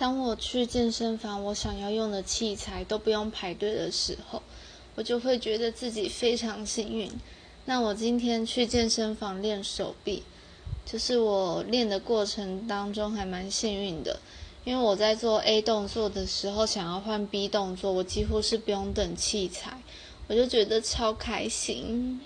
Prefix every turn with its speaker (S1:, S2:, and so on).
S1: 当我去健身房我想要用的器材都不用排队的时候我就会觉得自己非常幸运。那我今天去健身房练手臂就是我练的过程当中还蛮幸运的因为我在做 a 动作的时候想要换 b 动作我几乎是不用等器材我就觉得超开心。